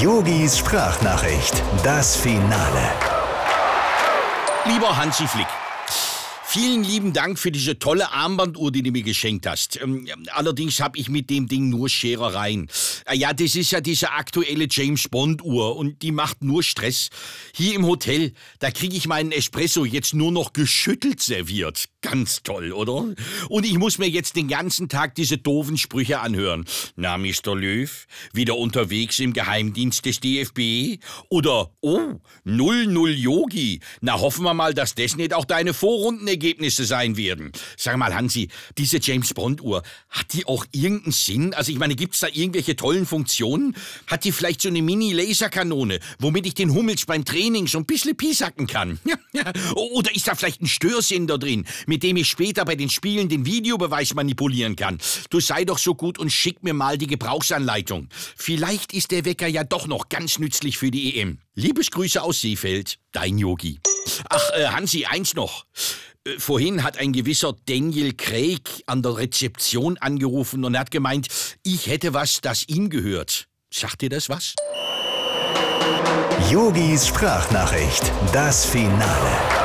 Yogis Sprachnachricht, das Finale. Lieber Hansi Flick, vielen lieben Dank für diese tolle Armbanduhr, die du mir geschenkt hast. Ähm, allerdings habe ich mit dem Ding nur Scherereien. Äh, Ja, das ist ja diese aktuelle James Bond Uhr und die macht nur Stress. Hier im Hotel, da kriege ich meinen Espresso jetzt nur noch geschüttelt serviert. Ganz toll, oder? Und ich muss mir jetzt den ganzen Tag diese doofen Sprüche anhören. Na, Mr. Löw, wieder unterwegs im Geheimdienst des DFB? Oder, oh, 0-0 Yogi. Na, hoffen wir mal, dass das nicht auch deine Vorrundenergebnisse sein werden. Sag mal, Hansi, diese James Bond Uhr, hat die auch irgendeinen Sinn? Also, ich meine, gibt's da irgendwelche tollen Funktionen? Hat die vielleicht so eine Mini-Laserkanone, womit ich den Hummels beim Training so ein bisschen piesacken kann? Oder ist da vielleicht ein Störsender drin, mit dem ich später bei den Spielen den Videobeweis manipulieren kann? Du sei doch so gut und schick mir mal die Gebrauchsanleitung. Vielleicht ist der Wecker ja doch noch ganz nützlich für die EM. Liebesgrüße aus Seefeld, dein Yogi. Ach, äh, Hansi, eins noch. Vorhin hat ein gewisser Daniel Craig an der Rezeption angerufen und hat gemeint, ich hätte was, das ihm gehört. Sagt dir das was? Yogis Sprachnachricht, das Finale.